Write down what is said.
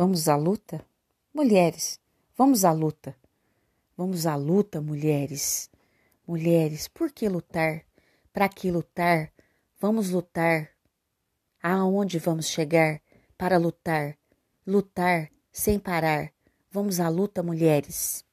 Vamos à luta? Mulheres, vamos à luta. Vamos à luta, mulheres. Mulheres, por que lutar? Para que lutar? Vamos lutar. Aonde vamos chegar para lutar? Lutar sem parar. Vamos à luta, mulheres.